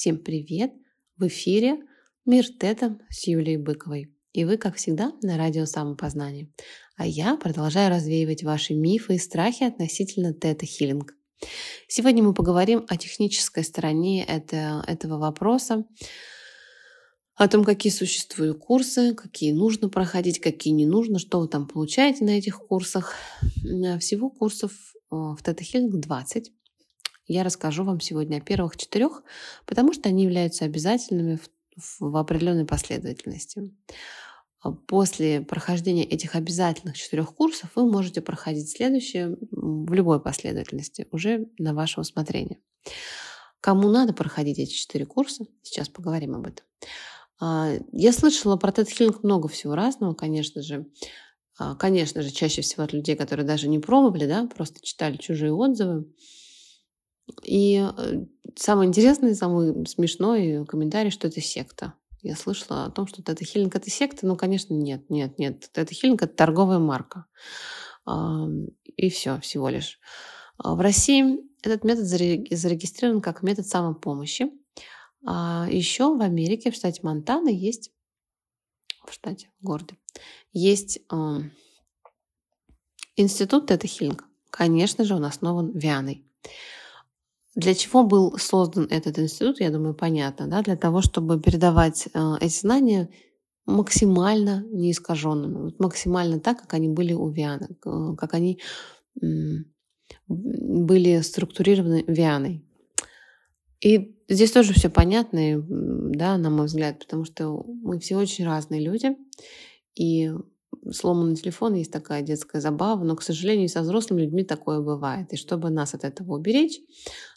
Всем привет! В эфире «Мир Тета» с Юлией Быковой. И вы, как всегда, на радио самопознания. А я продолжаю развеивать ваши мифы и страхи относительно тета-хиллинг. Сегодня мы поговорим о технической стороне это, этого вопроса, о том, какие существуют курсы, какие нужно проходить, какие не нужно, что вы там получаете на этих курсах. Всего курсов э, в Тета Healing 20. Я расскажу вам сегодня о первых четырех, потому что они являются обязательными в, в определенной последовательности. А после прохождения этих обязательных четырех курсов вы можете проходить следующие в любой последовательности, уже на ваше усмотрение. Кому надо проходить эти четыре курса, сейчас поговорим об этом. А, я слышала про тет-хиллинг много всего разного, конечно же. А, конечно же, чаще всего от людей, которые даже не пробовали, да, просто читали чужие отзывы. И э, самое интересное, самый смешной комментарий, что это секта. Я слышала о том, что это хиллинг это секта. Ну, конечно, нет, нет, нет. Это хиллинг это торговая марка. И все, всего лишь. А в России этот метод зарегистрирован как метод самопомощи. А еще в Америке, в штате Монтана, есть в штате, в городе, есть институт Тета Хиллинг. Конечно же, он основан Вианой. Для чего был создан этот институт, я думаю, понятно, да? для того, чтобы передавать э, эти знания максимально неискаженными, вот максимально так, как они были у Вианы, как они э, были структурированы Вианой. И здесь тоже все понятно, да, на мой взгляд, потому что мы все очень разные люди, и сломанный телефон есть такая детская забава, но, к сожалению, со взрослыми людьми такое бывает. И чтобы нас от этого уберечь,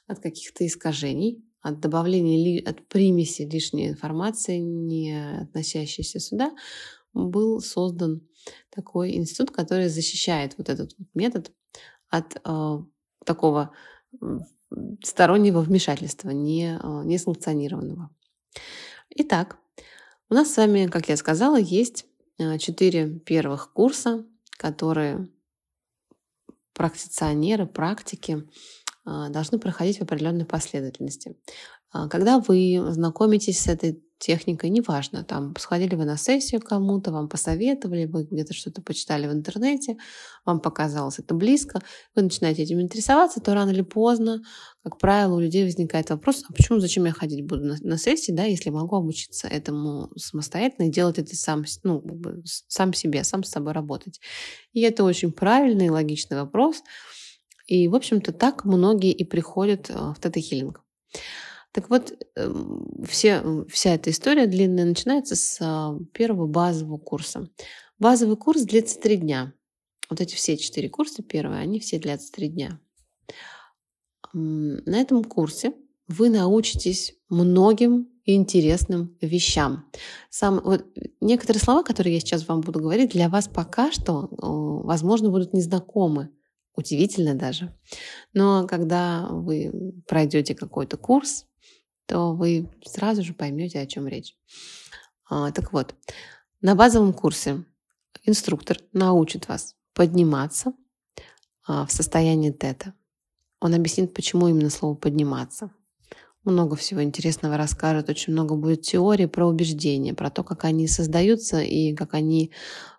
от каких-то искажений, от добавления, от примеси лишней информации, не относящейся сюда, был создан такой институт, который защищает вот этот вот метод от э, такого стороннего вмешательства, не, э, не. Итак, у нас с вами, как я сказала, есть э, четыре первых курса, которые практиционеры, практики а, должны проходить в определенной последовательности. А, когда вы знакомитесь с этой техникой, неважно, там сходили вы на сессию кому-то, вам посоветовали, вы где-то что-то почитали в интернете, вам показалось это близко, вы начинаете этим интересоваться, то рано или поздно, как правило, у людей возникает вопрос, а почему, зачем я ходить буду на, на сессии, да, если могу обучиться этому самостоятельно и делать это сам, ну, сам себе, сам с собой работать. И это очень правильный и логичный вопрос, и, в общем-то, так многие и приходят э, в тета-хиллинг. Так вот, эм, все, вся эта история длинная начинается с а, первого базового курса. Базовый курс длится три дня. Вот эти все четыре курса первые, они все длятся три дня. На этом курсе вы научитесь многим интересным вещам. Сам, вот, некоторые слова, которые я сейчас вам буду говорить, для вас пока что, возможно, будут незнакомы. Удивительно даже. Но когда вы пройдете какой-то курс, то вы сразу же поймете, о чем речь. А, так вот, на базовом курсе инструктор научит вас подниматься а, в состоянии тета. Он объяснит, почему именно слово «подниматься». Много всего интересного расскажет, очень много будет теории про убеждения, про то, как они создаются и как они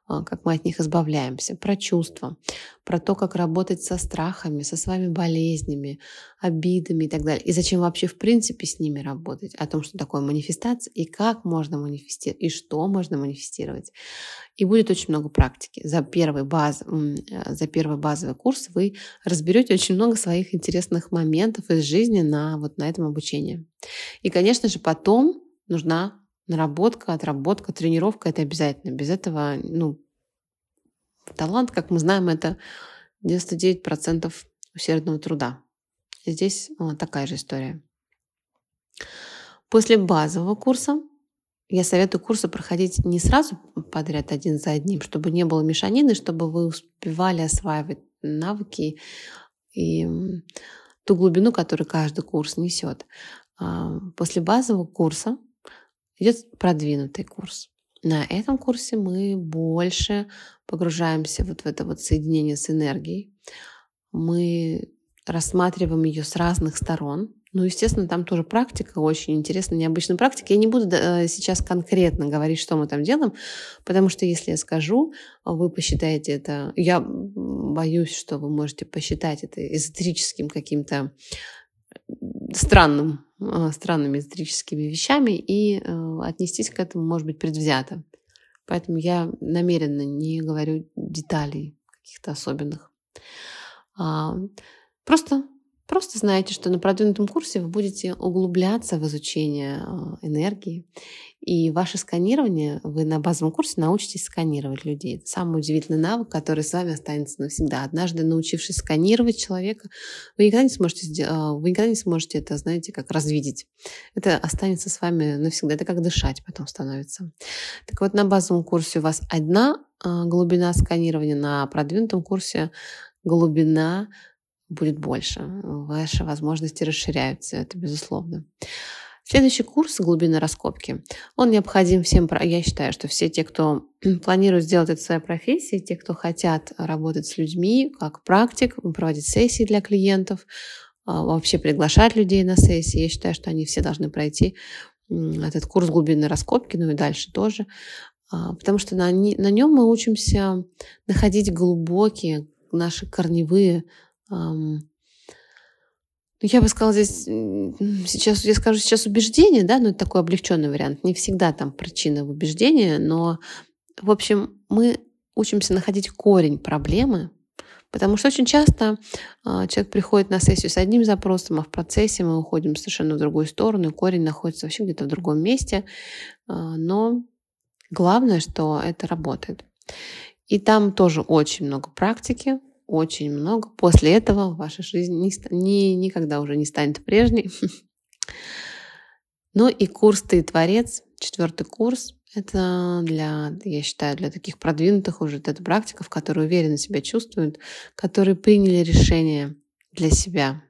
как мы от них избавляемся, про чувства, про то, как работать со страхами, со своими болезнями, обидами и так далее. И зачем вообще в принципе с ними работать, о том, что такое манифестация и как можно манифестировать, и что можно манифестировать. И будет очень много практики. За первый, баз, э, за первый базовый курс вы разберете очень много своих интересных моментов из жизни на, вот на этом обучении. И, конечно же, потом нужна наработка, отработка, тренировка — это обязательно. Без этого, ну, талант, как мы знаем, это 99% усердного труда. Здесь вот такая же история. После базового курса я советую курсы проходить не сразу подряд один за одним, чтобы не было мешанины, чтобы вы успевали осваивать навыки и ту глубину, которую каждый курс несет. А, после базового курса идет продвинутый курс. На этом курсе мы больше погружаемся вот в это вот соединение с энергией. Мы рассматриваем ее с разных сторон, Ну, естественно, там тоже практика, очень интересная, необычная практика. Я не буду э, сейчас конкретно говорить, что мы там делаем, потому что если я скажу, вы посчитаете это... Я боюсь, что вы можете посчитать это эзотерическим каким-то странным, э, странными эзотерическими вещами и э, отнестись к этому, может быть, предвзято. Поэтому я намеренно не говорю деталей каких-то особенных. А, просто Просто знаете, что на продвинутом курсе вы будете углубляться в изучение а, энергии. И ваше сканирование, вы на базовом курсе научитесь сканировать людей. Это самый удивительный навык, который с вами останется навсегда. Однажды научившись сканировать человека, вы никогда не сможете, а, вы никогда не сможете это, знаете, как развидеть. Это останется с вами навсегда. Это как дышать потом становится. Так вот, на базовом курсе у вас одна а, глубина сканирования, на продвинутом курсе глубина будет больше. Ваши возможности расширяются, это безусловно. Следующий курс «Глубина раскопки». Он необходим всем. Я считаю, что все те, кто планирует сделать это своей профессией, те, кто хотят работать с людьми, как практик, проводить сессии для клиентов, а, вообще приглашать людей на сессии, я считаю, что они все должны пройти этот курс глубины раскопки, ну и дальше тоже, а, потому что на, на нем мы учимся находить глубокие наши корневые я бы сказала здесь, сейчас, я скажу сейчас убеждение, да, но это такой облегченный вариант. Не всегда там причина в убеждении, но, в общем, мы учимся находить корень проблемы, потому что очень часто э, человек приходит на сессию с одним запросом, а в процессе мы уходим совершенно в другую сторону, и корень находится вообще где-то в другом месте. Э, но главное, что это работает. И там тоже очень много практики, очень много. После этого ваша жизнь не, не, никогда уже не станет прежней. Ну и курс «Ты творец», четвертый курс, это для, я считаю, для таких продвинутых уже это практиков, которые уверенно себя чувствуют, которые приняли решение для себя.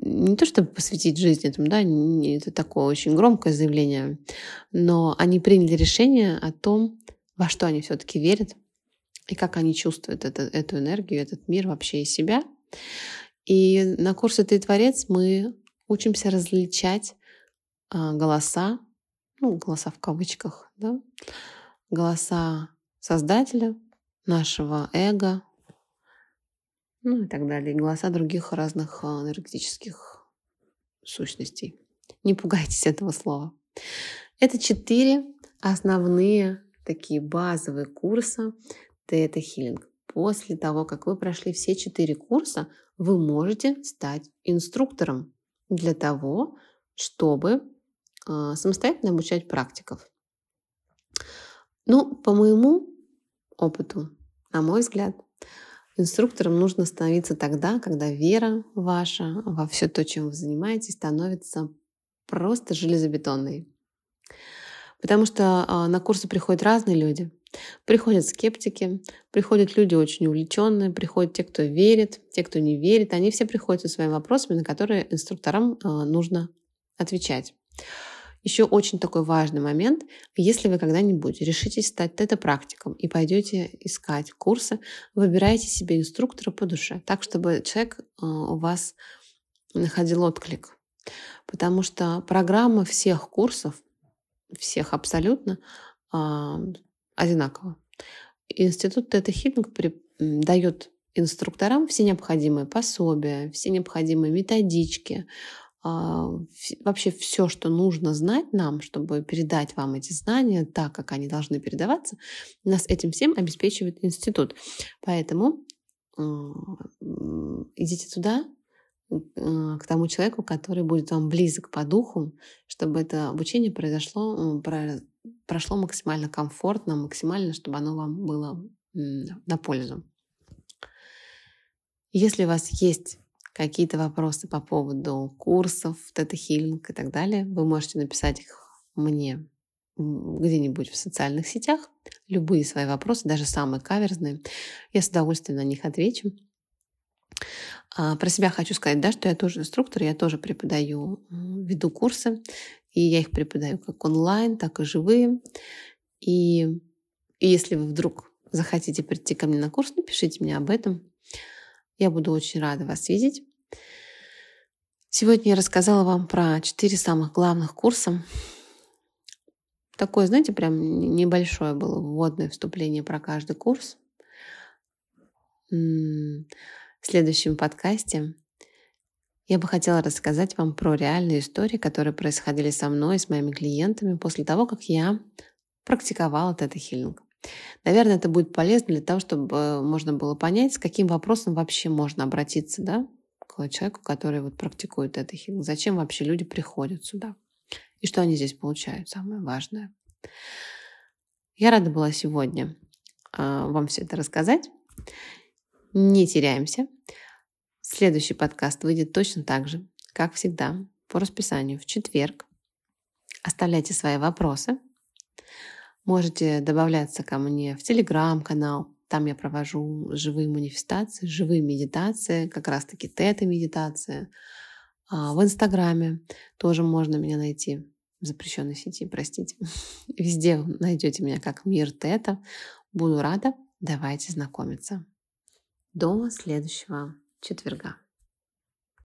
Не то чтобы посвятить жизнь этому, да, это такое очень громкое заявление, но они приняли решение о том, во что они все-таки верят, и как они чувствуют это, эту энергию, этот мир вообще и себя. И на курсе «Ты творец» мы учимся различать а, голоса, ну, голоса в кавычках, да, голоса Создателя, нашего эго, ну и так далее, и голоса других разных а, энергетических сущностей. Не пугайтесь этого слова. Это четыре основные такие базовые курса, тета-хиллинг. После того, как вы прошли все четыре курса, вы можете стать инструктором для того, чтобы э, самостоятельно обучать практиков. Ну, по моему опыту, на мой взгляд, инструктором нужно становиться тогда, когда вера ваша во все то, чем вы занимаетесь, становится просто железобетонной. Потому что э, на курсы приходят разные люди. Приходят скептики, приходят люди очень увлеченные, приходят те, кто верит, те, кто не верит. Они все приходят со своими вопросами, на которые инструкторам э, нужно отвечать. Еще очень такой важный момент. Если вы когда-нибудь решитесь стать тета-практиком и пойдете искать курсы, выбирайте себе инструктора по душе, так, чтобы человек э, у вас находил отклик. Потому что программа всех курсов, всех абсолютно, а, одинаково. Институт Тета Хиллинг дает инструкторам все необходимые пособия, все необходимые методички, а, вообще все, что нужно знать нам, чтобы передать вам эти знания так, как они должны передаваться, нас этим всем обеспечивает институт. Поэтому идите туда, к тому человеку, который будет вам близок по духу, чтобы это обучение произошло, прошло максимально комфортно, максимально, чтобы оно вам было на пользу. Если у вас есть какие-то вопросы по поводу курсов, тета-хиллинг и так далее, вы можете написать их мне где-нибудь в социальных сетях. Любые свои вопросы, даже самые каверзные. Я с удовольствием на них отвечу. А, про себя хочу сказать, да, что я тоже инструктор, я тоже преподаю, веду курсы. И я их преподаю как онлайн, так и живые. И, и если вы вдруг захотите прийти ко мне на курс, напишите мне об этом. Я буду очень рада вас видеть. Сегодня я рассказала вам про четыре самых главных курса. Такое, знаете, прям небольшое было вводное вступление про каждый курс. В следующем подкасте я бы хотела рассказать вам про реальные истории, которые происходили со мной и с моими клиентами после того, как я практиковала тета-хиллинг. Наверное, это будет полезно для того, чтобы можно было понять, с каким вопросом вообще можно обратиться да, к человеку, который вот практикует это хилинг. Зачем вообще люди приходят сюда? И что они здесь получают, самое важное. Я рада была сегодня э, вам все это рассказать. Не теряемся. Следующий подкаст выйдет точно так же, как всегда, по расписанию в четверг. Оставляйте свои вопросы. Можете добавляться ко мне в телеграм-канал. Там я провожу живые манифестации, живые медитации, как раз-таки тета-медитация. А в Инстаграме тоже можно меня найти в запрещенной сети, простите. Везде найдете меня как Мир Тета. Буду рада. Давайте знакомиться. До следующего четверга.